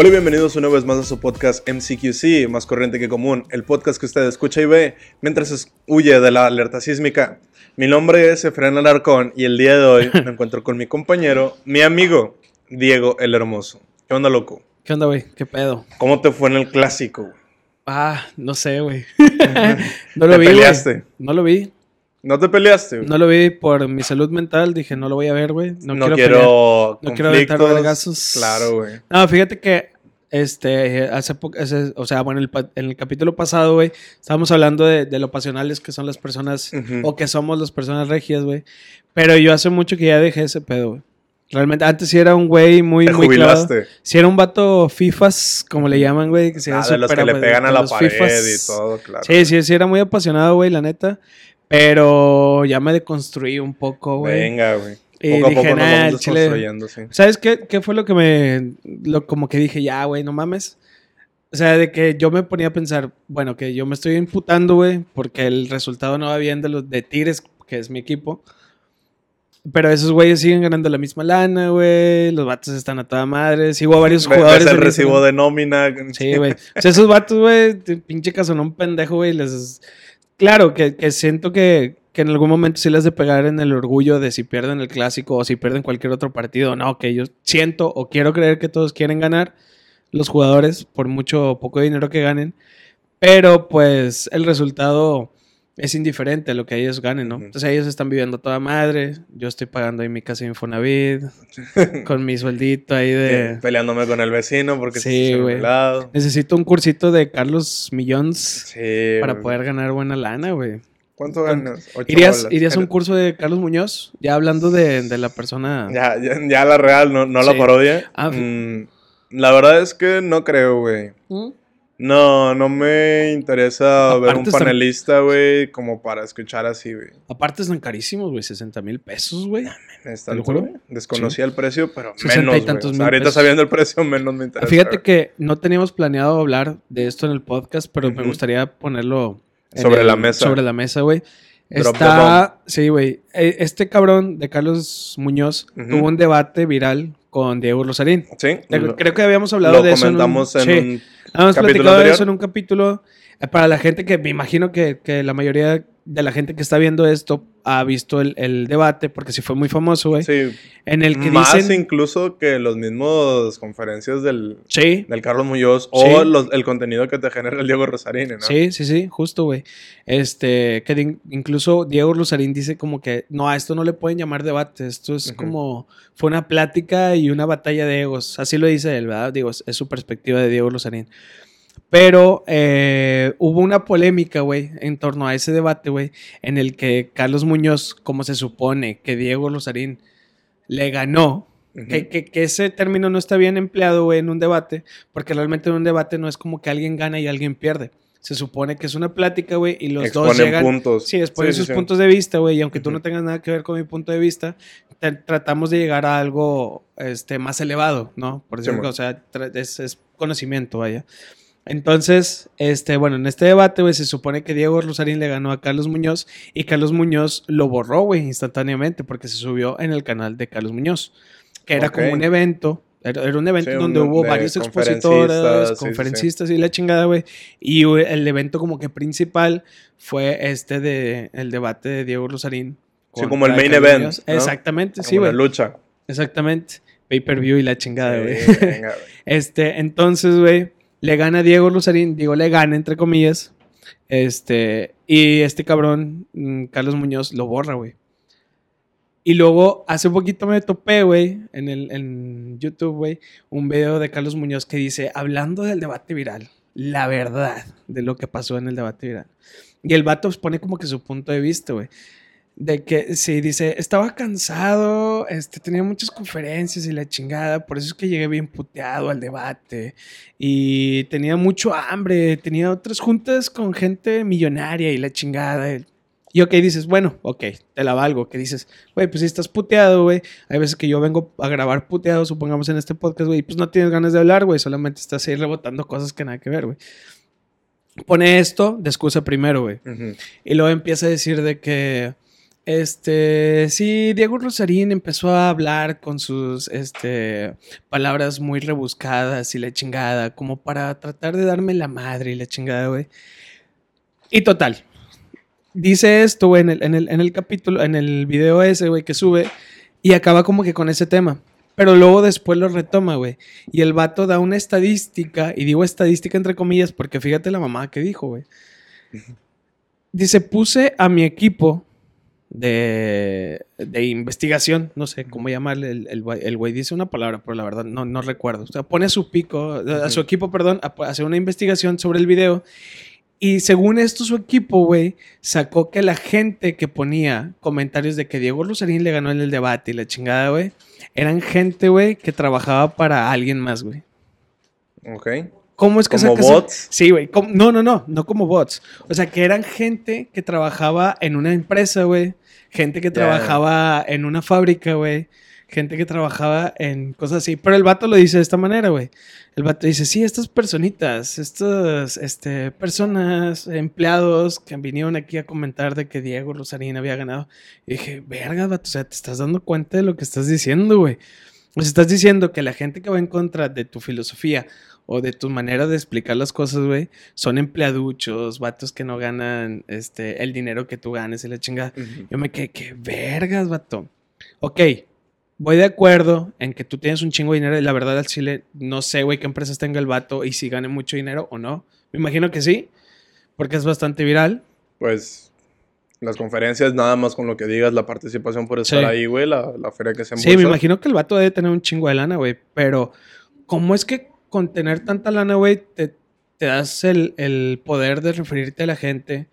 Hola y bienvenidos una vez más a su podcast MCQC, más corriente que común, el podcast que usted escucha y ve mientras huye de la alerta sísmica. Mi nombre es Efraín Alarcón y el día de hoy me encuentro con mi compañero, mi amigo, Diego el Hermoso. ¿Qué onda, loco? ¿Qué onda, güey? ¿Qué pedo? ¿Cómo te fue en el clásico? güey? Ah, no sé, güey. no lo ¿Te vi, peleaste? No lo vi. ¿No te peleaste? güey? No lo vi por mi salud mental. Dije, no lo voy a ver, güey. No, No quiero, quiero. No quiero aventar vergazos. Claro, güey. No, fíjate que este, hace poco, hace- o sea, bueno, el en el capítulo pasado, güey, estábamos hablando de, de lo pasionales que son las personas, o que somos las personas regias, güey. Pero yo hace mucho que ya dejé ese pedo, güey. Realmente, antes sí era un güey muy, Te muy jubilaste. Sí era un vato fifas, como le llaman, güey. Que se Ah, de los que le pegan a la pared y todo, claro. Sí, sí, sí, era muy apasionado, güey, la neta. Pero ya me deconstruí un poco, güey. Venga, güey. Y Poco a poco nos "Nah, vamos sí. ¿Sabes qué, qué fue lo que me... Lo, como que dije, ya, güey, no mames. O sea, de que yo me ponía a pensar, bueno, que yo me estoy imputando, güey, porque el resultado no va bien de los de Tigres, que es mi equipo. Pero esos güeyes siguen ganando la misma lana, güey. Los vatos están a toda madre. Sigo a varios jugadores. ves el recibo de nómina. Sí, güey. O sea, esos vatos, güey, pinche casonón pendejo, güey, les... Claro, que, que siento que, que en algún momento sí les de pegar en el orgullo de si pierden el clásico o si pierden cualquier otro partido. No, que yo siento o quiero creer que todos quieren ganar, los jugadores, por mucho o poco dinero que ganen. Pero, pues, el resultado es indiferente a lo que ellos ganen, ¿no? Ujú. Entonces ellos están viviendo toda madre. Yo estoy pagando ahí mi casa de Infonavit, con mi sueldito ahí de... Eh, Peleándome con el vecino porque Sí, güey. Necesito un cursito de Carlos Millons Sí. para güey. poder ganar buena lana, güey. ¿Cuánto ganas? Ocho ¿Irías, bolas. ¿Irías a un curso de Carlos Muñoz? Ya hablando de, de la persona. Ya, ya, ya la real, no, no la parodia. Ah, Mm, la verdad es que no creo, güey. ¿Mm? No, no me interesa ver un están- panelista, güey, como para escuchar así, güey. Aparte están carísimos, güey. 60 mil pesos, güey. ¿Está ¿Te lo juro? Desconocía el precio, pero y menos, güey. tantos O sea, mil ahorita pesos. sabiendo el precio, menos me interesa. Fíjate güey. que no teníamos planeado hablar de esto en el podcast, pero me Ujú. gustaría ponerlo en Sobre el- la mesa. Sobre la mesa, güey. Drop the Está. Sí, güey. Eh, Este cabrón de Carlos Muñoz Ujú. tuvo un debate viral con Diego Rosarín. Sí. Creo creo que habíamos hablado lo de eso. en un- comentamos en sí. Hemos platicado de eso en un capítulo. Eh, Para la gente que me imagino que, que la mayoría de la gente que está viendo esto ha visto el, el debate, porque sí fue muy famoso, güey. Sí, En el que más dicen. incluso que los mismos conferencias del, Sí, del Carlos Muñoz o los- el contenido que te genera el Diego Rosarini, ¿no? sí, sí, sí, justo, güey. Este, que de- incluso Diego Rosarín dice como que no, a esto no le pueden llamar debate, esto es como, fue una plática y una batalla de egos. Así lo dice él, ¿verdad? Digo, es, es su perspectiva de Diego Rosarín. Pero eh, hubo una polémica, güey, en torno a ese debate, güey, en el que Carlos Muñoz, como se supone que Diego Rosarín le ganó, que, que- que ese término no está bien empleado, güey, en un debate, porque realmente en un debate no es como que alguien gana y alguien pierde. Se supone que es una plática, güey, y los dos llegan... puntos. Sí, exponen Sí, sus sí. puntos de vista, güey, y aunque tú no tengas nada que ver con mi punto de vista, te- tratamos de llegar a algo este, más elevado, ¿no? Por decirlo, o sea, es, es conocimiento, vaya. Entonces, este, bueno, en este debate, güey, se supone que Diego Rosarín le ganó a Carlos Muñoz y Carlos Muñoz lo borró, güey, instantáneamente porque se subió en el canal de Carlos Muñoz, que era como un evento, era, un evento Sí, donde hubo varios conferencistas, expositores, sí, sí, sí. conferencistas y la chingada, güey, y el evento como que principal fue este de el debate de Diego Rosarín. Sí, como el main event. Exactamente, Como sí, güey. lucha. Exactamente. Pay per view y la chingada, güey. Este, entonces, güey, le gana Diego Rosarín, digo, le gana, entre comillas. Este, y este cabrón, mm, Carlos Muñoz, lo borra, güey. Y luego, hace poquito me topé, güey, en, en YouTube, güey, un video de Carlos Muñoz que dice, hablando del debate viral, la verdad de lo que pasó en el debate viral. Y el vato pone como que su punto de vista, güey. De que, sí, dice, estaba cansado, este, tenía muchas conferencias y la chingada, por eso es que llegué bien puteado al debate. Y tenía mucho hambre, tenía otras juntas con gente millonaria y la chingada. Y ok, dices, bueno, ok, te la valgo. Que dices, güey, pues si estás puteado, güey. Hay veces que yo vengo a grabar puteado, supongamos en este podcast, güey, pues no tienes ganas de hablar, güey, solamente estás ahí rebotando cosas que nada que ver, güey. Pone esto de excusa primero, güey. Ujú. Y luego empieza a decir de que Este, sí, Diego Rosarín empezó a hablar con sus, este, palabras muy rebuscadas y la chingada, como para tratar de darme la madre y la chingada, güey. Y total, dice esto, güey, en el, en, el, en el capítulo, en el video ese, güey, que sube, y acaba como que con ese tema. Pero luego después lo retoma, güey. Y el vato da una estadística, y digo estadística entre comillas, porque fíjate la mamá que dijo, güey. Dice, puse a mi equipo de, de investigación, no sé cómo llamarle, el, el, güey- el güey dice una palabra, pero la verdad no, no recuerdo. O sea, pone a su pico, a su equipo, perdón, a hacer una investigación sobre el video. Y según esto, su equipo, güey, sacó que la gente que ponía comentarios de que Diego Rosarín le ganó en el debate y la chingada, güey, eran gente, güey, que trabajaba para alguien más, güey. Ok. ¿Cómo es que Como bots. Sí, güey. No, no, no. No como bots. O sea, que eran gente que trabajaba en una empresa, güey. Gente que trabajaba en una fábrica, güey. Gente que trabajaba en cosas así. Pero el vato lo dice de esta manera, güey. El vato dice, sí, estas personitas, estas este, personas, empleados que vinieron aquí a comentar de que Diego Rosarín había ganado. Y dije, verga, vato, o sea, te estás dando cuenta de lo que estás diciendo, güey. Sea, estás diciendo que la gente que va en contra de tu filosofía o de tu manera de explicar las cosas, güey, son empleaduchos, vatos que no ganan este, el dinero que tú ganes y la chingada. Ujú. Yo me quedé, qué vergas, vato. Ok, voy de acuerdo en que tú tienes un chingo de dinero y la verdad al chile no sé, güey, qué empresas tenga el vato y si gane mucho dinero o no. Me imagino que sí, porque es bastante viral. Pues las conferencias, nada más con lo que digas, la participación por estar Sí. ahí, güey, la, la feria que se Sí, me imagino que el vato debe tener un chingo de lana, güey. Pero, ¿cómo es que con tener tanta lana, güey, te, te das el, el poder de referirte a la gente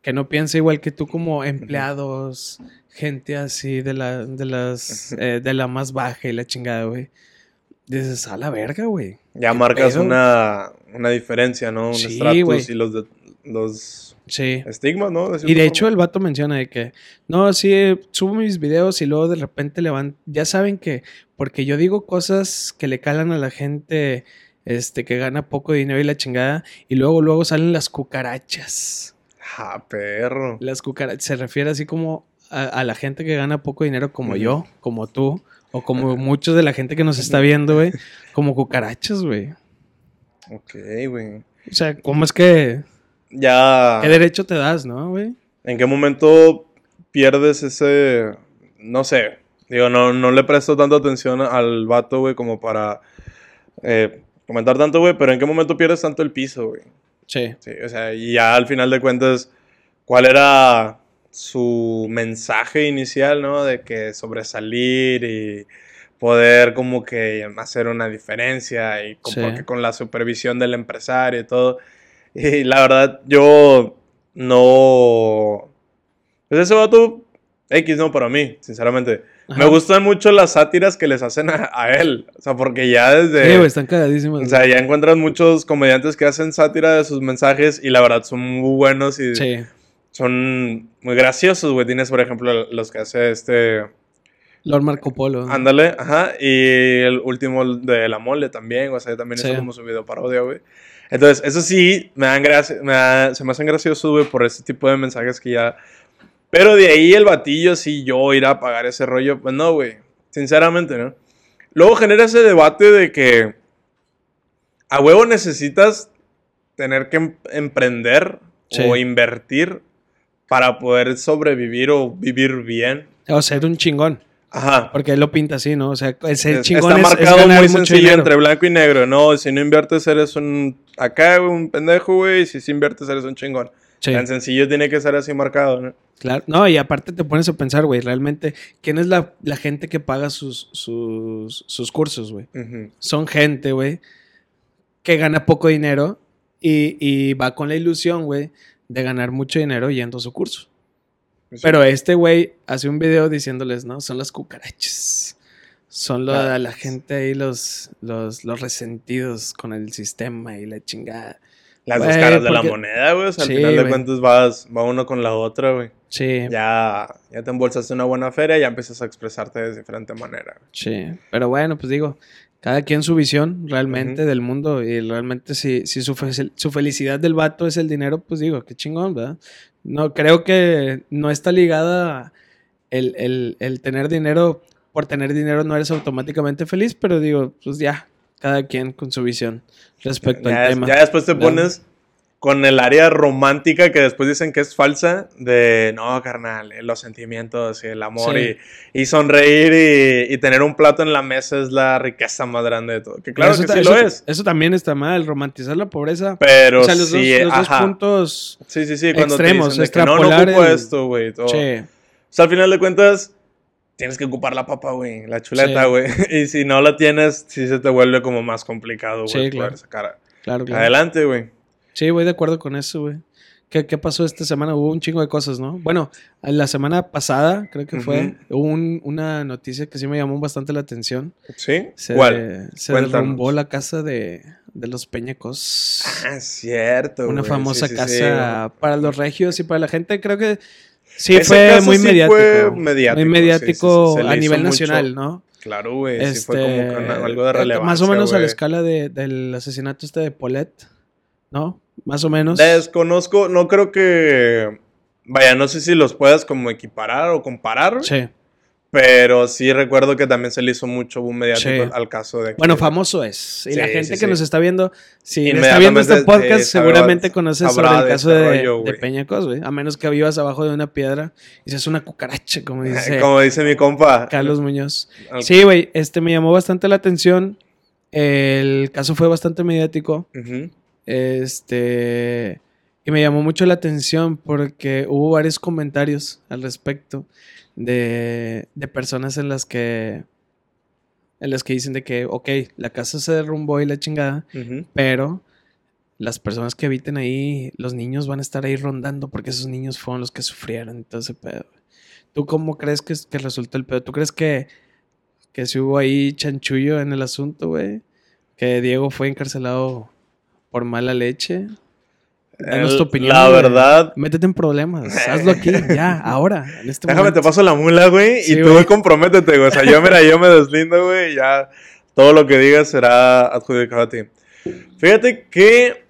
que no piensa igual que tú como empleados, gente así de la, de las, eh, de la más baja y la chingada, güey? Dices, a la verga, güey. Ya ¿Qué marcas pedo? una, una diferencia, ¿no? Un Sí, estratus güey. y los, de- los Sí. estigmas, ¿no? De Y de hecho el vato menciona de que, no, sí, eh, subo mis videos y luego de repente le van, ya saben que, porque yo digo cosas que le calan a la gente, este, que gana poco dinero y la chingada, y luego, luego salen las cucarachas. Ah, perro. Las cucarachas, se refiere así como a, a la gente que gana poco dinero como yo, como tú, o como muchos de la gente que nos está viendo, güey, como cucarachas, güey. Ok, güey. O sea, ¿cómo es que, Ya. qué derecho te das, no, güey? ¿En qué momento pierdes ese. No sé. Digo, no, no le presto tanta atención al vato, güey, como para eh, comentar tanto, güey, pero ¿en qué momento pierdes tanto el piso, güey? Sí. Sí, o sea, y ya al final de cuentas, ¿cuál era su mensaje inicial, no? De que sobresalir y poder como que hacer una diferencia y con, Sí. porque con la supervisión del empresario y todo. Y la verdad, yo no... Pues ese vato X, no, para mí, sinceramente. Me gustan mucho las sátiras que les hacen a, a él. O sea, porque ya desde... Sí, güey, están cagadísimas. O sea, ya encuentran muchos comediantes que hacen sátira de sus mensajes y la verdad son muy buenos y sí. son muy graciosos, güey. Tienes, por ejemplo, los que hace este... Lord Marco Polo. Ándale, ajá. Y el último de La Mole también, o sea, también Sí. hizo como su video parodia, güey. Entonces, eso sí, me dan gracia, me da- se me hacen graciosos, güey, por ese tipo de mensajes que ya... Pero de ahí el batillo, sí, yo ir a pagar ese rollo, pues no, güey. Sinceramente, ¿no? Luego genera ese debate de que a huevo necesitas tener que em- emprender Sí. o invertir para poder sobrevivir o vivir bien. O ser un chingón. Ajá. Porque él lo pinta así, ¿no? O sea, el ser Es- chingón está es, es marcado ganar muy sencillo dinero. entre blanco y negro. No, si no inviertes eres un acá, un pendejo, güey. y Si sí inviertes eres un chingón. Sí, Tan sencillo tiene que ser así marcado, ¿no? claro. No, y aparte te pones a pensar, güey, realmente, ¿quién es la, la gente que paga sus, sus, sus cursos, güey? Son gente, güey, que gana poco dinero y, y va con la ilusión, güey, de ganar mucho dinero yendo a su curso. Sí. Pero este güey hace un video diciéndoles, ¿no? Son las cucarachas. Son la, Ah, la pues. gente ahí, los, los, los resentidos con el sistema y la chingada. Las dos Güey, caras de la porque- moneda, güey. O sea, al Sí, final de cuentas vas, va uno con la otra, güey. Sí, Ya, ya te embolsaste una buena feria y ya empiezas a expresarte de diferente manera. güey. sí. Pero bueno, pues digo, cada quien su visión realmente Ujú. del mundo y realmente si, si su, fe- su felicidad del vato es el dinero, pues digo, qué chingón, ¿verdad? No, creo que no está ligada el, el, el tener dinero, por tener dinero no eres automáticamente feliz, pero digo, pues ya, cada quien con su visión respecto ya, al tema. ya después te pones con el área romántica que después dicen que es falsa, de no, carnal, los sentimientos y el amor Sí. y, y sonreír y, y tener un plato en la mesa es la riqueza más grande de todo. Que claro eso, que sí eso- lo es. Eso también está mal, romantizar la pobreza. Pero o sea, los, sí, dos, los dos ajá. puntos. Sí, sí, sí, cuando extremos, te dicen que no, no ocupo el- esto, güey. O sea, al final de cuentas, tienes que ocupar la papa, güey, la chuleta, güey. Y si no la tienes, sí se te vuelve como más complicado, güey, claro. sacar claro, claro. adelante, güey. Sí, voy de acuerdo con eso, güey. ¿Qué, ¿Qué pasó esta semana? Hubo un chingo de cosas, ¿no? Bueno, la semana pasada, creo que fue, hubo un- una noticia que sí me llamó bastante la atención. ¿Sí? Se, ¿Cuál? se Cuéntanos. derrumbó la casa de, de los Peñacos. Ah, cierto, una famosa Sí, sí, sí, casa para los regios y para la gente. Creo que sí Ese fue muy sí mediático. fue mediático, Muy sí, mediático sí, sí, a nivel mucho. nacional, ¿no? Claro, güey. sí Este, fue como que una- algo de eh, relevancia, Más o menos a la escala de- del asesinato este de Paulette, ¿no? Más o menos. Desconozco, no creo que... Vaya, no sé si los puedas como equiparar o comparar, Sí. pero sí recuerdo que también se le hizo mucho boom mediático Sí. al caso de... que- Bueno, famoso es. Y la gente sí, que nos está viendo, si está viendo este podcast, seguramente conoces sobre el caso este de, rollo, de. A menos que vivas abajo de una piedra y seas una cucaracha, como dice Como dice mi compa. Carlos Muñoz. Sí, güey, este me llamó bastante la atención. El caso fue bastante mediático. Este. Y me llamó mucho la atención porque hubo varios comentarios al respecto de, de personas en las que. En las que dicen de que, ok, la casa se derrumbó y la chingada, pero las personas que habiten ahí, los niños van a estar ahí rondando porque esos niños fueron los que sufrieron y todo ese pedo. ¿Tú cómo crees que, que resultó el pedo? ¿Tú crees que, que si hubo ahí chanchullo en el asunto, güey? Que Diego fue encarcelado por mala leche. Danos El- tu opinión. La güey. verdad, Métete en problemas. Hazlo aquí, ya, ahora, en este Déjame, momento. te paso la mula, güey. Sí, y tú, güey. comprométete, güey. O sea, yo, mira, yo me deslindo, güey. y Ya todo lo que digas será adjudicado a ti. Fíjate que.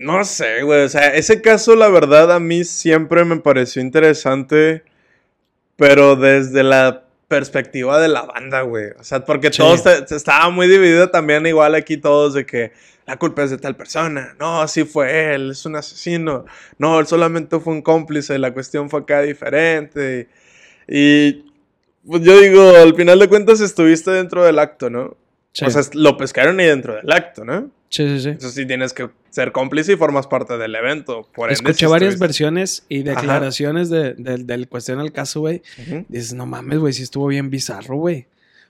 No sé, güey. O sea, ese caso, la verdad, a mí siempre me pareció interesante. Pero desde la perspectiva de la banda, güey. O sea, porque Sí. todos te- te- estaba muy dividido también, igual aquí todos, de que la culpa es de tal persona. No, sí fue él, es un asesino. No, él solamente fue un cómplice, la cuestión fue acá diferente. Y pues yo digo, al final de cuentas estuviste dentro del acto, ¿no? Sí. O sea, lo pescaron ahí dentro del acto, ¿no? sí, sí, sí. Eso sí tienes que ser cómplice y formas parte del evento. Por ende, Escuché varias estuviste. versiones y declaraciones de, de- del cuestión al caso, güey. Dices, no mames, güey, sí estuvo bien bizarro, güey.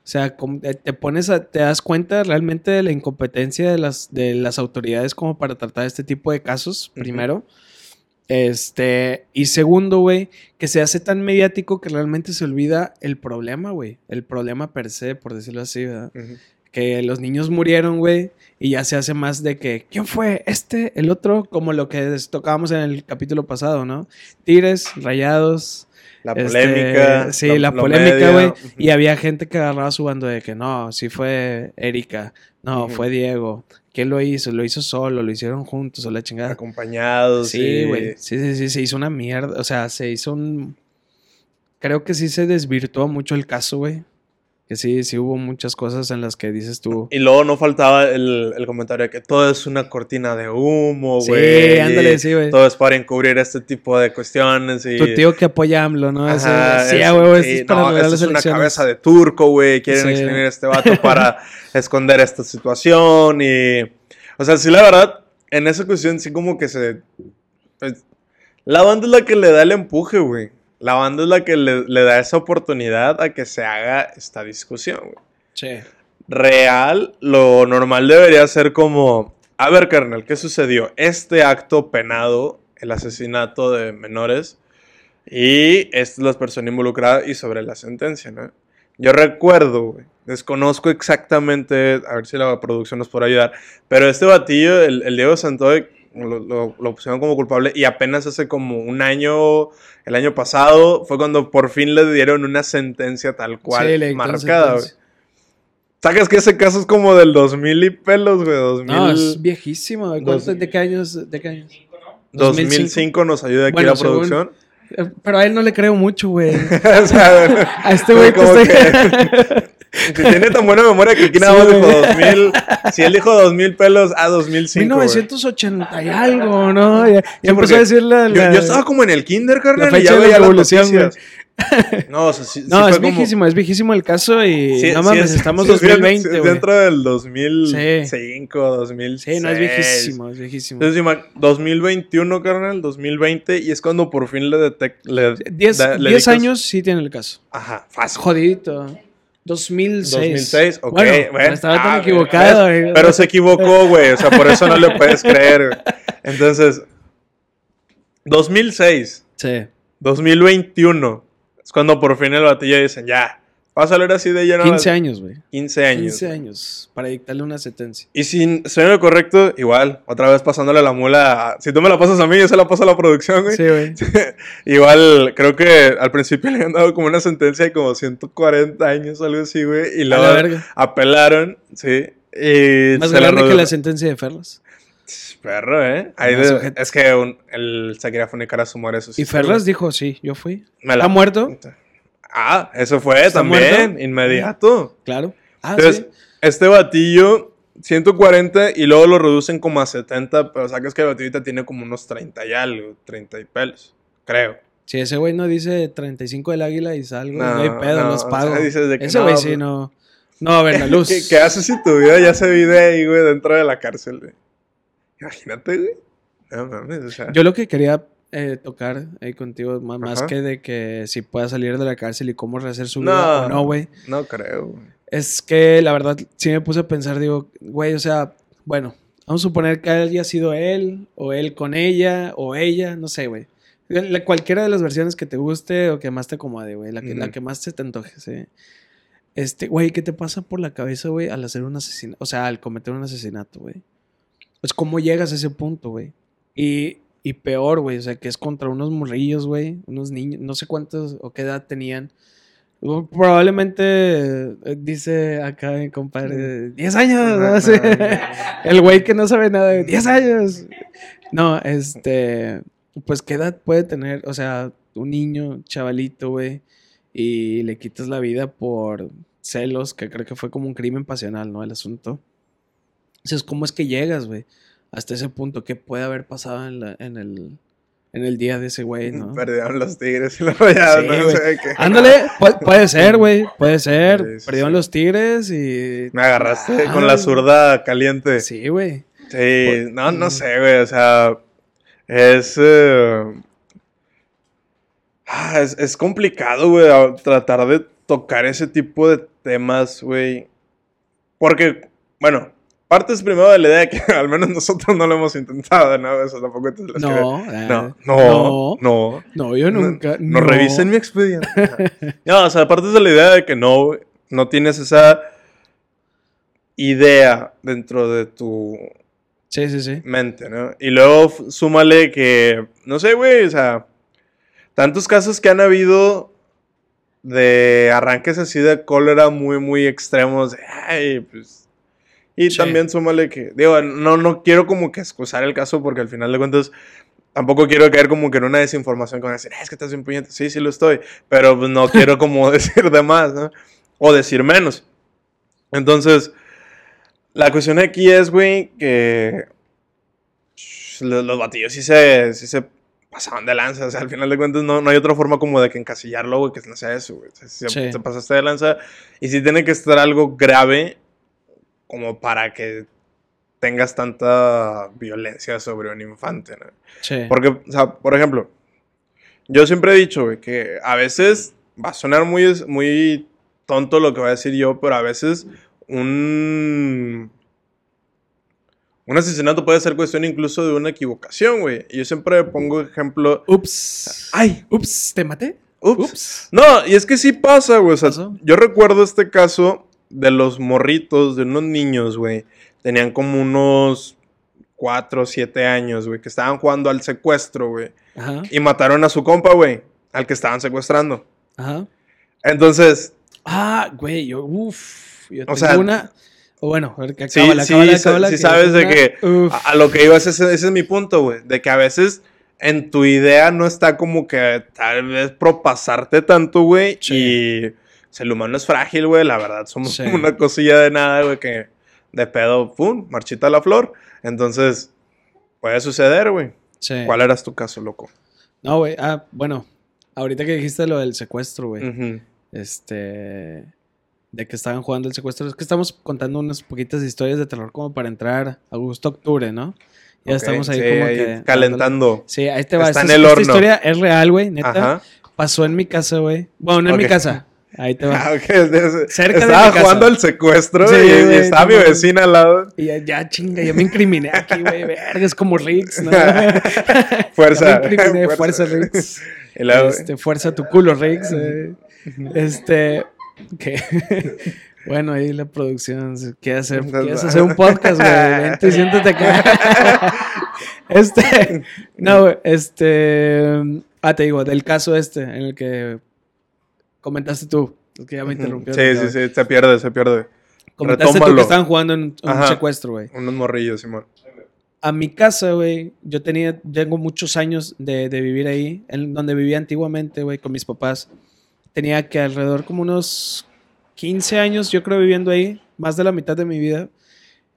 O sea, como te pones a, te das cuenta realmente de la incompetencia de las, de las autoridades como para tratar este tipo de casos, primero. Este, y segundo, güey, que se hace tan mediático que realmente se olvida el problema, güey. El problema per se, por decirlo así, ¿verdad? Que los niños murieron, güey, y ya se hace más de que, ¿quién fue? ¿Este? ¿El otro? Como lo que tocábamos en el capítulo pasado, ¿no? Tires, rayados, La este, polémica. sí, lo- la polémica, güey. Y había gente que agarraba su bando de que no, sí fue Erika, no, fue Diego. ¿Quién lo hizo? Lo hizo solo, lo hicieron juntos o la chingada. Acompañados. Sí, güey. Sí, sí, sí, se hizo una mierda. O sea, se hizo un. Creo que sí se desvirtuó mucho el caso, güey. Que sí, sí hubo muchas cosas en las que dices tú. Y luego no faltaba el, el comentario de que todo es una cortina de humo, Sí, güey. ándale, y sí, güey. Todo es para encubrir este tipo de cuestiones. Y... Tu tío que apoya a AMLO, ¿no? Ajá, sí, es- sí, esto es para no, esto las es una cabeza de turco, güey. Quieren Sí. a este vato para esconder esta situación. Y. O sea, sí, la verdad, en esa cuestión sí como que se. pues, la banda es la que le da el empuje, güey. La banda es la que le, le da esa oportunidad a que se haga esta discusión, güey Sí. real, lo normal debería ser como, a ver, carnal, ¿qué sucedió? Este acto penado, el asesinato de menores, y es las personas involucradas y sobre la sentencia, ¿no? Yo recuerdo, güey, desconozco exactamente, a ver si la producción nos puede ayudar, pero este batillo, el, el Diego Santoy, lo, lo- lo pusieron como culpable y apenas hace como un año, el año pasado, fue cuando por fin le dieron una sentencia tal cual Sí, marcada, güey. Sacas que ese caso es como del 2000 y pelos, güey. 2000, No, es viejísimo. güey. ¿Cuánto- Dos- ¿De qué años? ¿De qué años? 2005 nos ayuda aquí Bueno, la producción. Pero a él no le creo mucho, güey. o sea, A este güey que como está- que- tiene tan buena memoria que aquí nada Sí, más dijo güey. 2000. Si él dijo 2000 pelos, a 2005. güey. 1980 y algo, ¿no? Ya, Sí, empezó a decir la, Yo, la- yo estaba como en el kinder, carnal, la y ya fecha de la veía las revolución, güey. No, o sea, sí, sí No, fue es como- viejísimo, es viejísimo el caso y Sí, no sí mames, es- estamos sí es bien- 2020, sí es güey. dentro del 2005, 2006. Sí, no es viejísimo, es viejísimo. Entonces, ima- 2021, carnal, 2020, y es cuando por fin le detectan. 10 años sí tiene el caso. Ajá, fácil. Jodidito. 2006. 2006, ok. Bueno, bueno, estaba tan ah, equivocado, ¿ves? güey. Pero se equivocó, güey. O sea, por eso no le puedes creer. güey. Entonces, 2006, Sí. 2021, es cuando por fin el batillo dicen, ya, va a salir así de lleno. 15 años, güey. 15 años. 15 años para dictarle una sentencia. Y si soy lo correcto, igual, otra vez pasándole la mula. a- Si tú me la pasas a mí, yo se la paso a la producción, güey. Sí, güey. igual, creo que al principio le han dado como una sentencia de como 140 años algo así, güey. Y luego la verga. apelaron, sí. Y Más se la grande que la sentencia de Ferlas. Perro, ¿eh? Ahí de- es que un- él se quería funicar a su sí. Y Ferlas dijo, sí, yo fui. ¿Está muerto? Ah, eso fue ¿Está también, muerto? inmediato. Claro. Ah, Entonces, sí. este batillo, 140 y luego lo reducen como a 70, pero sacas que el batillo ahorita tiene como unos 30 y algo, 30 y pelos, creo. Si ese güey no dice 35 del águila y salgo, No, no, hay pedo, no, los o pago. sea, dices de que ese güey pues- sí no, no a ver la luz. ¿Qué, qué haces si tu vida ya se vive ahí, güey, dentro de la cárcel, güey? Imagínate, güey. No mames, o sea. Yo lo que quería eh, tocar ahí contigo, más, más que de que si pueda salir de la cárcel y cómo rehacer su No. vida o no, güey. No creo, güey. Es que la verdad sí me puse a pensar, digo, güey, o sea, bueno, vamos a suponer que haya sido él, o él con ella, o ella, no sé, güey. La- cualquiera de las versiones que te guste o que más te acomode, güey, la que, la que más se te antoje, sí. Este, güey, ¿qué te pasa por la cabeza, güey, al hacer un asesinato? O sea, al cometer un asesinato, güey. Pues, ¿cómo llegas a ese punto, güey? Y, y peor, güey, o sea, que es contra unos morrillos, güey, unos niños, no sé cuántos o qué edad tenían. Probablemente eh, dice acá mi compadre, 10 años, ¿no? Sí. El güey que no sabe nada, 10 años. No, este, pues qué edad puede tener, o sea, un niño, chavalito, güey, y le quitas la vida por celos, que creo que fue como un crimen pasional, ¿no? El asunto. Entonces, ¿cómo es que llegas, güey? Hasta ese punto, ¿qué puede haber pasado en, la- en el, en el día de ese güey, no? Perdieron los tigres y la rayaron, Sí, no güey. sé qué. Ándale, pu- puede ser, güey, puede ser. Sí, sí, Perdieron los tigres y... Me agarraste Ah, con la zurda caliente. Sí, Sí, güey. no, no Mm. sé, güey. O sea, es. eh, ah, es, es complicado, güey, tratar de tocar ese tipo de temas, güey. Porque, bueno, partes primero de la idea de que al menos nosotros no lo hemos intentado, ¿no? Eso tampoco te lo No, No, ah, no, no, no. No, yo nunca. No, No, revisen mi expediente. no, o sea, aparte de la idea de que no, no tienes esa idea dentro de tu Sí, sí, sí. mente, ¿no? Y luego súmale que, no sé, güey, o sea, tantos casos que han habido de arranques así de cólera muy, muy extremos. de, Ay, pues... Y Sí. también súmale que, digo, no, no quiero como que excusar el caso porque al final de cuentas tampoco quiero caer como que en una desinformación con decir, "Ah, es que estás bien puñete. Sí, sí lo estoy, pero pues, no quiero como decir de más, ¿no? O decir menos. Entonces, la cuestión aquí es, güey, que los, los batillos sí se, sí se pasaban de lanza. O sea, al final de cuentas no, no hay otra forma como de que encasillarlo, güey, que no sea eso, güey. O sea, si Sí. se pasaste de lanza y sí tiene que estar algo grave como para que tengas tanta violencia sobre un infante, ¿no? Sí. Porque, o sea, por ejemplo, yo siempre he dicho, güey, que a veces va a sonar muy, muy tonto lo que voy a decir yo, pero a veces un... Un asesinato puede ser cuestión incluso de una equivocación, güey. Yo siempre pongo ejemplo... Ups. ¡Ay! Ups, ¿te maté? Ups. Ups. No, y es que sí pasa, güey. O sea, yo recuerdo este caso de los morritos, de unos niños, güey. Tenían como unos 4 o 7 años, güey, que estaban jugando al secuestro, güey. Ajá. Y mataron a su compa, güey, al que estaban secuestrando. Ajá. Entonces, Ah, güey, yo, uff. Yo O tengo sea, una. O bueno, a ver, que sí, acábala, sí, acábala, sa- acábala, sí que sabes de una- que a, a lo que iba, ese, ese es mi punto, güey. De que a veces en tu idea no está como que tal vez propasarte tanto, güey. Y o sea, el humano es frágil, güey. La verdad, somos Sí. una cosilla de nada, güey, que de pedo, pum, marchita la flor. Entonces, puede suceder, güey. Sí. ¿Cuál eras tu caso, loco? No, güey. Ah, bueno. Ahorita que dijiste lo del secuestro, güey. Este. De que estaban jugando el secuestro. Es que estamos contando unas poquitas historias de terror como para entrar a gusto octubre, ¿no? Ya estamos ahí sí, como ahí que. Calentando. Sí, ahí te va. Está Esta, en el esta horno. historia es real, güey, neta. Ajá. Pasó en mi casa, güey. Bueno, no en mi casa. Ahí te va. Ah, ok, de- Cerca de Estaba mi casa. jugando al secuestro Sí, y, y estaba mi vecina al lado. Y ya, ya, chinga, ya me incriminé aquí, güey. Verga, es como Riggs, ¿no? Fuerza. Me incriminé, Fuerza. fuerza, Riggs. Luego- Este, fuerza tu culo, Riggs. eh. Este. Que. Bueno, ahí la producción hacer, quieres hacer un podcast, güey. Vente siéntate acá. Este. No. Este. Ah, te digo, del caso este, en el que comentaste tú. Es que ya me interrumpió. Sí, sí, sí, se pierde, se pierde. Comentaste tú que estaban jugando en un Ajá. secuestro, güey. Unos morrillos, Simón. A mi casa, güey, yo tenía, tengo muchos años de, de vivir ahí, en donde vivía antiguamente, güey, con mis papás. Tenía que alrededor como unos 15 años, yo creo, viviendo ahí, más de la mitad de mi vida.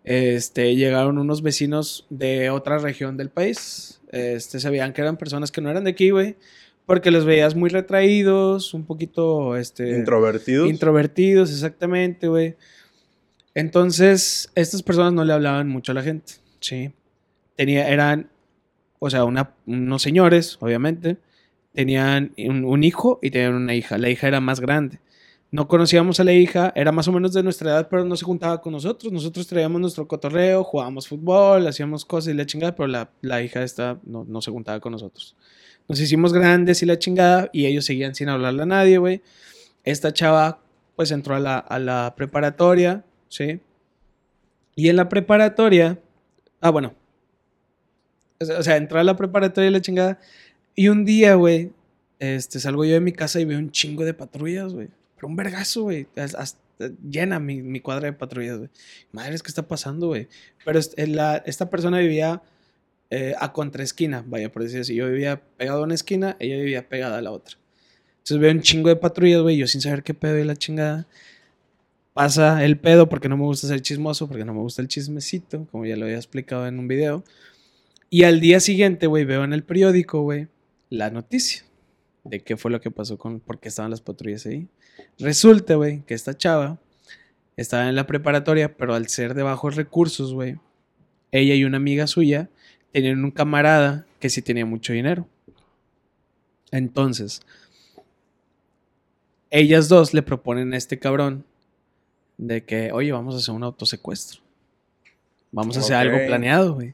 Este, llegaron unos vecinos de otra región del país. Este, se veían que eran personas que no eran de aquí, güey, porque los veías muy retraídos, un poquito, este... Introvertidos. Introvertidos, exactamente, güey. Entonces, estas personas no le hablaban mucho a la gente, ¿sí? Tenía, eran, o sea, una- unos señores, obviamente. Tenían un, un hijo y tenían una hija. La hija era más grande. No conocíamos a la hija, era más o menos de nuestra edad, pero no se juntaba con nosotros. Nosotros traíamos nuestro cotorreo, jugábamos fútbol, hacíamos cosas y la chingada, pero la, la hija esta no, no se juntaba con nosotros. Nos hicimos grandes y la chingada, y ellos seguían sin hablarle a nadie, güey. Esta chava, pues entró a la, a la preparatoria, ¿sí? Y en la preparatoria, ah, bueno. O sea, entró a la preparatoria y la chingada. Y un día, güey, este, salgo yo de mi casa y veo un chingo de patrullas, güey. Pero un vergazo, güey. Llena mi, mi cuadra de patrullas, güey. Madre, ¿qué está pasando, güey? Pero es- la- esta persona vivía eh, a contraesquina, vaya, por decir así. Yo vivía pegado a una esquina, ella vivía pegada a la otra. Entonces veo un chingo de patrullas, güey, yo sin saber qué pedo y la chingada. Pasa el pedo porque no me gusta ser chismoso, porque no me gusta el chismecito, como ya lo había explicado en un video. Y al día siguiente, güey, veo en el periódico, güey, la noticia de qué fue lo que pasó con, por qué estaban las patrullas ahí. Resulta, güey, que esta chava estaba en la preparatoria, pero al ser de bajos recursos, güey, ella y una amiga suya tenían un camarada que sí tenía mucho dinero. Entonces, ellas dos le proponen a este cabrón de que, oye, vamos a hacer un autosecuestro. Vamos a hacer algo planeado, güey.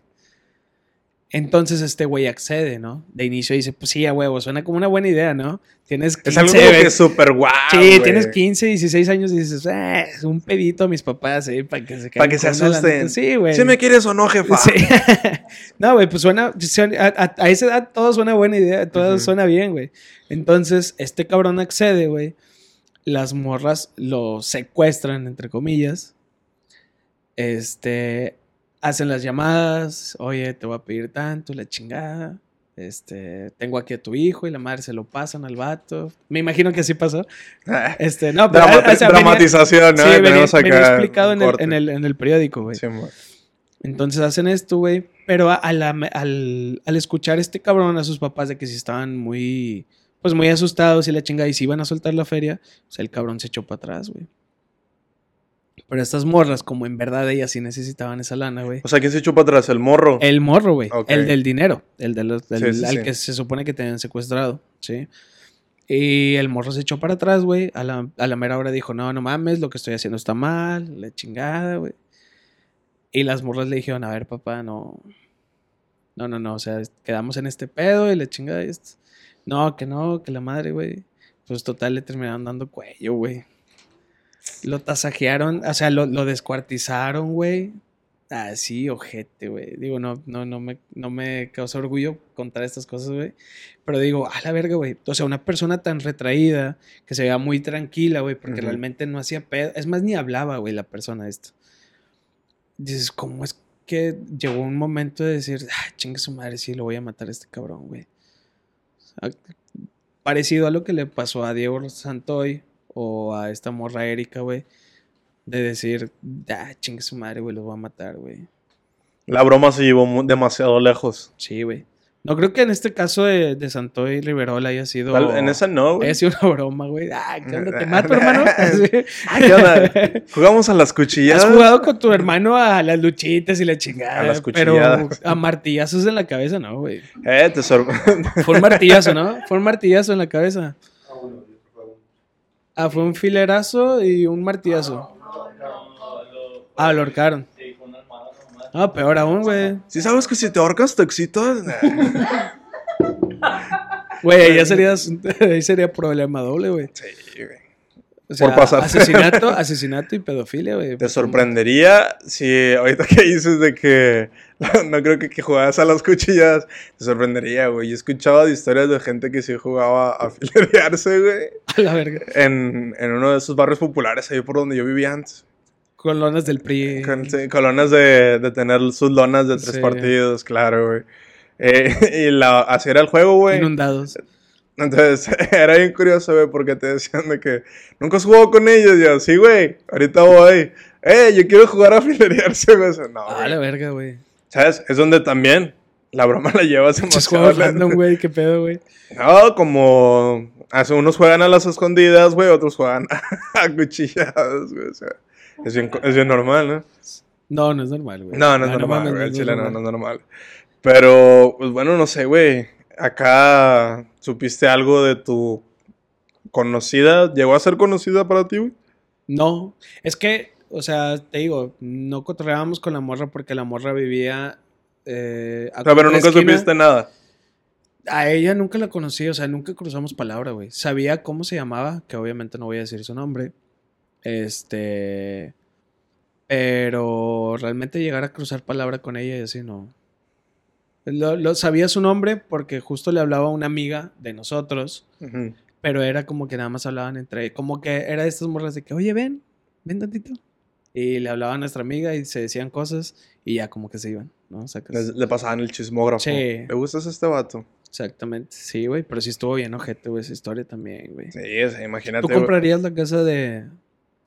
Entonces este güey accede, ¿no? De inicio dice, pues sí, a huevo, suena como una buena idea, ¿no? Tienes 15, Es algo como que súper guau. Sí, tienes 15, 16 años y dices, eh, es un pedito a mis papás, eh, para que se Pa' caigan que se asusten. lanita". Sí, güey. ¿Sí me quieres o no, jefa? Sí. no, güey, pues suena, a, a- a esa edad todo suena buena idea, todo suena bien, güey. Entonces, este cabrón accede, güey. Las morras lo secuestran, entre comillas. Este, hacen las llamadas, oye, te voy a pedir tanto, la chingada. Este, tengo aquí a tu hijo y la madre se lo pasan al vato. Me imagino que así pasó. Este, no, pero Dramati- o sea, venía- dramatización, ¿no? sí, venía, acá venía explicado en el, en, el, en el periódico, güey. Sí, Entonces hacen esto, güey. Pero a- a la- al, al escuchar este cabrón a sus papás de que si estaban muy, pues muy asustados y la chingada y si iban a soltar la feria, pues el cabrón se echó para atrás, güey. Pero estas morras, como en verdad ellas sí necesitaban esa lana, güey. O sea, ¿quién se echó para atrás? ¿El morro? El morro, güey. El del dinero. El del- Sí, sí, al sí. que se supone que tenían secuestrado, ¿sí? Y el morro se echó para atrás, güey. A la, a la mera hora dijo, no, no mames, lo que estoy haciendo está mal, la chingada, güey. Y las morras le dijeron, a ver, papá, no. No, no, no, o sea, quedamos en este pedo y la chingada y esto. No, que no, que la madre, güey. Pues total, le terminaron dando cuello, güey. Lo tasajearon, o sea, lo, lo descuartizaron, güey. Así, ojete, güey. Digo, no, no, no me, no me causa orgullo contar estas cosas, güey. Pero digo, a la verga, güey. O sea, una persona tan retraída, que se veía muy tranquila, güey, porque realmente no hacía pedo. Es más, ni hablaba, güey, la persona esta. Dices, ¿cómo es? que llegó un momento de decir, ah, chingue su madre, sí, lo voy a matar a este cabrón, güey. O sea, parecido a lo que le pasó a Diego Santoy o a esta morra Erika, güey. De decir, ah, chingue su madre, güey, los voy a matar, güey. La broma se llevó demasiado lejos. Sí, güey. No creo que en este caso de, de Santoy Riverola haya sido. Tal- En esa no, güey. haya sido una broma, güey. Ah, ¿qué onda? ¿Te mato, hermano? Ah, ¿qué onda? Jugamos a las cuchilladas. Has jugado con tu hermano a las luchitas y la chingada. A las pero cuchilladas. a martillazos en la cabeza, no, güey. Eh, te sor- Fue un martillazo, ¿no? Fue un martillazo en la cabeza. Ah, fue un filerazo y un martillazo. Ah, lo ahorcaron. Ah, peor aún, güey. ¿Sí sabes que si te ahorcas te excitas? Güey, ya sería, ahí sería problema doble, güey. Sí, güey. O sea, Por pasar. asesinato, asesinato y pedofilia, güey. Te sorprendería si ahorita que dices de que no creo que, que jugabas a las cuchillas, te sorprendería, güey. Yo he escuchado de historias de gente que sí jugaba a filerearse, güey, A la verga. en, en uno de esos barrios populares ahí por donde yo vivía antes. Con lonas del PRI. Con sí, colonas de, de tener sus lonas de tres Sí. partidos, claro, güey. Eh, y la, así era el juego, güey. Inundados. Entonces, era bien curioso, güey, porque te decían de que nunca has jugado con ellos. Y yo, sí, güey, ahorita voy. Eh, yo quiero jugar a filerearse, güey. No, Ah, güey. la verga, güey. ¿Sabes? Es donde también la broma la llevas demasiado. random, güey. ¿Qué pedo, güey? No, como. hace- Unos juegan a las escondidas, güey, otros juegan a cuchilladas, güey. O sea, es bien, es bien normal, ¿no? No, no es normal, güey. No, no es Ah, normal, güey. El es chile no, no es normal. Pero, pues bueno, no sé, güey. Acá supiste algo de tu conocida. ¿Llegó a ser conocida para ti, güey? No, es que, o sea, te digo, no cotorreábamos con la morra porque la morra vivía. Eh, a O sea, pero nunca esquina. supiste nada. A ella nunca la conocí, o sea, nunca cruzamos palabra, güey. Sabía cómo se llamaba, que obviamente no voy a decir su nombre. Este. Pero realmente llegar a cruzar palabra con ella y así no. Lo, lo- sabía su nombre porque justo le hablaba a una amiga de nosotros. Pero era como que nada más hablaban entre. Como que era de estas morras de que, oye, ven, ven tantito. Y le hablaba a nuestra amiga y se decían cosas y ya como que se iban, ¿no? O sea, que- Le, le pasaban el chismógrafo. Sí. ¿Le gustas a este vato? exactamente. Sí, güey, pero sí estuvo bien ojete, güey, esa historia también, güey. Sí, imagínate. ¿Tú comprarías la casa de,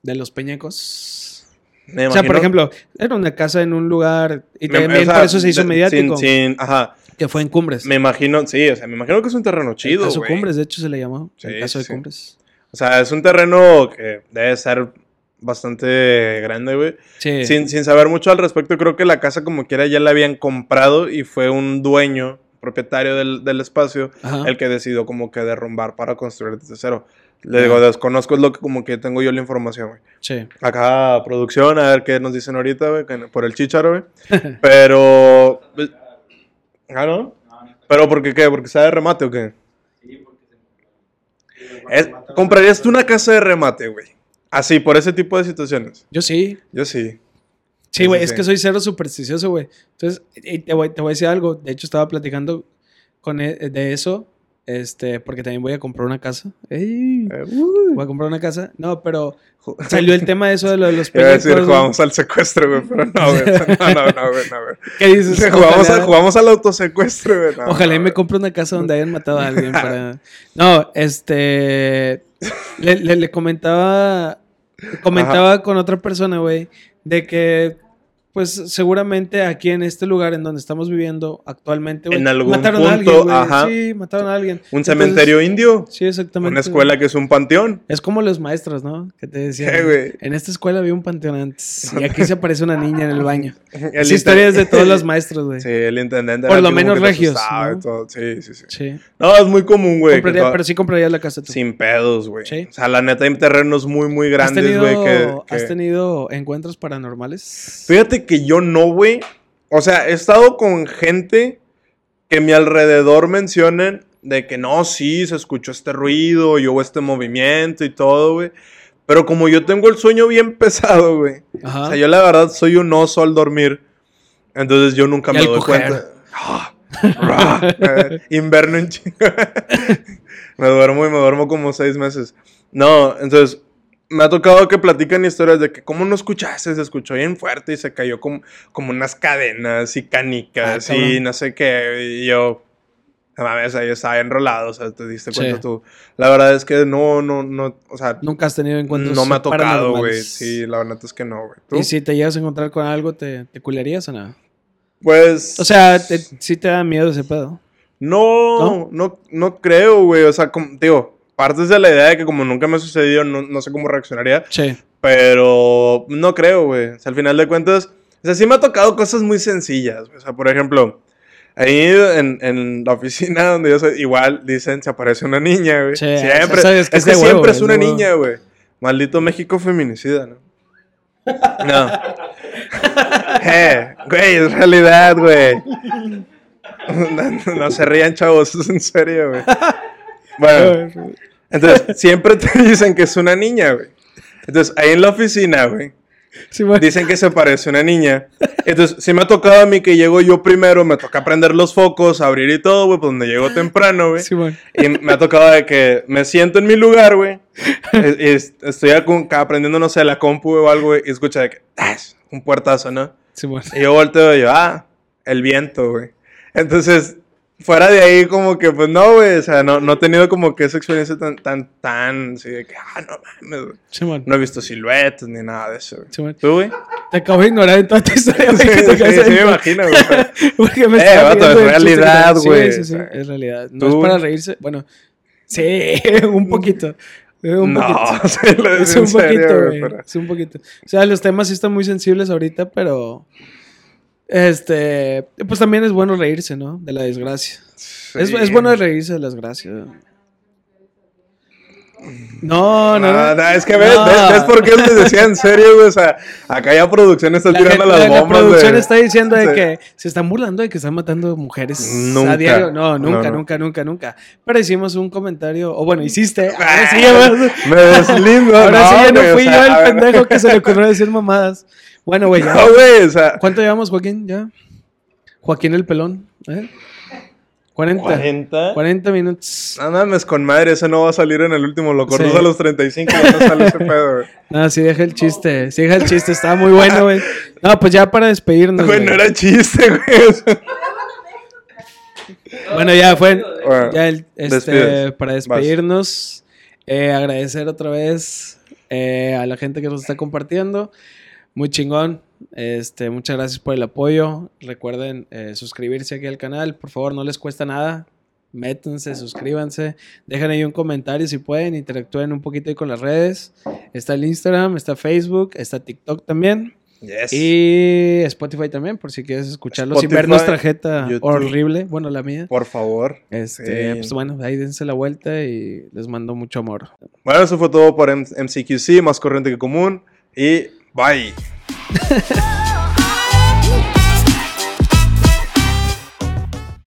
de los Peñacos? Me O sea, por ejemplo, era una casa en un lugar y me- también o sea, por eso se hizo de- mediático, Sin, sin- ajá. que fue en Cumbres. Me imagino, sí, o sea, me imagino que es un terreno chido, el caso güey. Cumbres, de hecho, se le llamó. Sí, el caso de sí. Cumbres. O sea, es un terreno que debe ser bastante grande, güey. Sí. Sin, sin saber mucho al respecto, creo que la casa como quiera ya la habían comprado y fue un dueño, propietario del, del espacio, Ajá. el que decidió como que derrumbar para construir desde cero. Le digo, desconozco, es lo que como que tengo yo la información, güey. Sí. Acá, producción, a ver qué nos dicen ahorita, güey, por el chicharo, güey. Pero... pues, ¿Ah, no? ¿Pero por qué qué? ¿Porque está de remate o qué? Es- ¿Comprarías tú una casa de remate, güey? Así, por ese tipo de situaciones. Yo sí. Yo sí. Sí, güey, es que soy cero supersticioso, güey. Entonces, y te voy, te voy a decir algo. De hecho, estaba platicando con e- de eso, este, porque también voy a comprar una casa. ¡Ey! Eh. Voy a comprar una casa. No, pero salió el tema de eso de lo de los a decir, jugamos al secuestro, güey, pero no, güey. No, no, no, güey, no, güey. ¿Qué dices? Jugamos, Ojalá- a- jugamos al autosecuestro, güey. no, Ojalá y me compre una casa donde hayan matado a alguien para... No, este... Le, le- le comentaba... Comentaba con otra persona, güey, de que... Pues seguramente aquí en este lugar en donde estamos viviendo actualmente, En algún mataron a punto, alguien, güey. ajá. Sí, mataron a alguien. Un Entonces, cementerio indio. Sí, exactamente. Una escuela que es un panteón. Es como los maestros, ¿no? Que te decían. ¿Qué? En esta escuela había un panteón antes. Y aquí se aparece una niña en el baño. El Esa historia es de todos los maestros, güey. Sí, el intendente. Por lo menos regios, asustaba ¿no? Sí, sí, sí. Sí. No, es muy común, güey. toda- pero sí comprarías la casa tú. Sin pedos, güey. Sí. O sea, la neta hay terrenos muy, muy ¿Has grandes, güey. Que, que- ¿Has tenido encuentros paranormales? Fíjate que yo no, güey. O sea, he estado con gente que a mi alrededor mencionen de que no, sí, se escuchó este ruido y hubo este movimiento y todo, güey. Pero como yo tengo el sueño bien pesado, güey. O sea, yo la verdad soy un oso al dormir. Entonces yo nunca me doy coger. cuenta. Ah, ah, eh, inverno en chinga. me duermo y me duermo como seis meses. No, entonces me ha tocado que platican historias de que, ¿cómo no escuchaste? Se escuchó bien fuerte y se cayó como, como unas cadenas y canicas Ah, y no sé qué. Y yo, no mames, ahí estaba enrolado, o sea, te diste cuenta Sí. tú. La verdad es que no, no, no, o sea, Nunca has tenido encuentros no me ha tocado, güey. Sí, la verdad es que no, güey. Y si te llegas a encontrar con algo, ¿te, te culearías o nada? Pues. O sea, te, sí te da miedo ese pedo. No, no, no, creo, güey. O sea, como, digo, partes de la idea de que como nunca me ha sucedido, no, no sé cómo reaccionaría. Sí. Pero no creo, güey. O sea, al final de cuentas, o sea, sí me ha tocado cosas muy sencillas. O sea, por ejemplo, ahí en, en la oficina donde yo soy, igual dicen, se aparece una niña, güey. Sí, siempre. que es que huevo, siempre es una huevo. niña, güey. Maldito México feminicida, ¿no? No. eh, güey, es realidad, güey. No, no se rían, chavos, es en serio, güey. Bueno, entonces, siempre te dicen que es una niña, güey. Entonces, ahí en la oficina, güey, Sí, güey. dicen que se parece una niña. Entonces, si me ha tocado a mí que llego yo primero, me toca prender los focos, abrir y todo, güey, pues donde llego temprano, güey. Sí, güey. Y me ha tocado de que me siento en mi lugar, güey. estoy aprendiendo, no sé, la compu o algo, güey, y escucha de que, ¡tas! un puertazo, ¿no? Sí, güey. Y yo volteo y yo, ah, el viento, güey. Entonces, fuera de ahí, como que, pues no, güey, o sea, no, no he tenido como que esa experiencia tan, tan, tan, así de que, ah, no mames, güey. Sí. No he visto siluetas ni nada de eso, güey. Sí. ¿Tú, güey? Te acabo de ignorar en toda tu historia, Sí, güey. sí, sí me imagino, güey. Porque me Eh, vato, es realidad, güey, Sí, sí, sí, es realidad. No tú- es para reírse. Bueno, sí, un poquito. Un no, poquito. lo Es un poquito, serio, güey. güey. pero- Es un poquito. O sea, los temas sí están muy sensibles ahorita, pero. Este. Pues también es bueno reírse, ¿no? De la desgracia. Es, Sí. es bueno reírse de las gracias. No, no, No, es que ves, No. ves, ves por qué les decía en serio, güey. O sea, acá ya producción está La, tirando gente- las la- la bombas. producción de- está diciendo de que se están burlando de que están matando mujeres Nunca. a diario. No, nunca, No, nunca, nunca, nunca. Pero hicimos un comentario, o bueno, hiciste. Ahora Ah, sí, ya vas- Me deslindo. ahora sí ya no o fui sea, yo el pendejo que se le ocurrió decir mamadas. Bueno, güey, ya. No, güey, o sea. ¿Cuánto llevamos, Joaquín? ¿Ya? Joaquín el pelón. ¿eh? 40. 40. 40 minutos. No mames, con madre, ese no va a salir en el último. Lo cortas Sí. a los 35 y no sale ese pedo, güey. No, sí, deja el chiste. Sí, deja el chiste. Estaba muy bueno, güey. No, pues ya para despedirnos. Güey, güey. no era chiste, güey. Bueno, ya fue. Bueno, ya el- este, para despedirnos, eh, agradecer otra vez eh, a la gente que nos está compartiendo. Muy chingón. Este, muchas gracias por el apoyo. Recuerden eh, suscribirse aquí al canal. Por favor, no les cuesta nada. Métanse, suscríbanse. Dejen ahí un comentario si pueden. Interactúen un poquito ahí con las redes. Está el Instagram, está Facebook, está TikTok también. Yes. Y Spotify también, por si quieres escucharlo sin ver Spotify, nuestra jeta YouTube. horrible. Bueno, la mía. Por favor. Este, Sí. pues bueno, ahí dense la vuelta y les mando mucho amor. Bueno, eso fue todo por MCQC, más corriente que común. Y bye.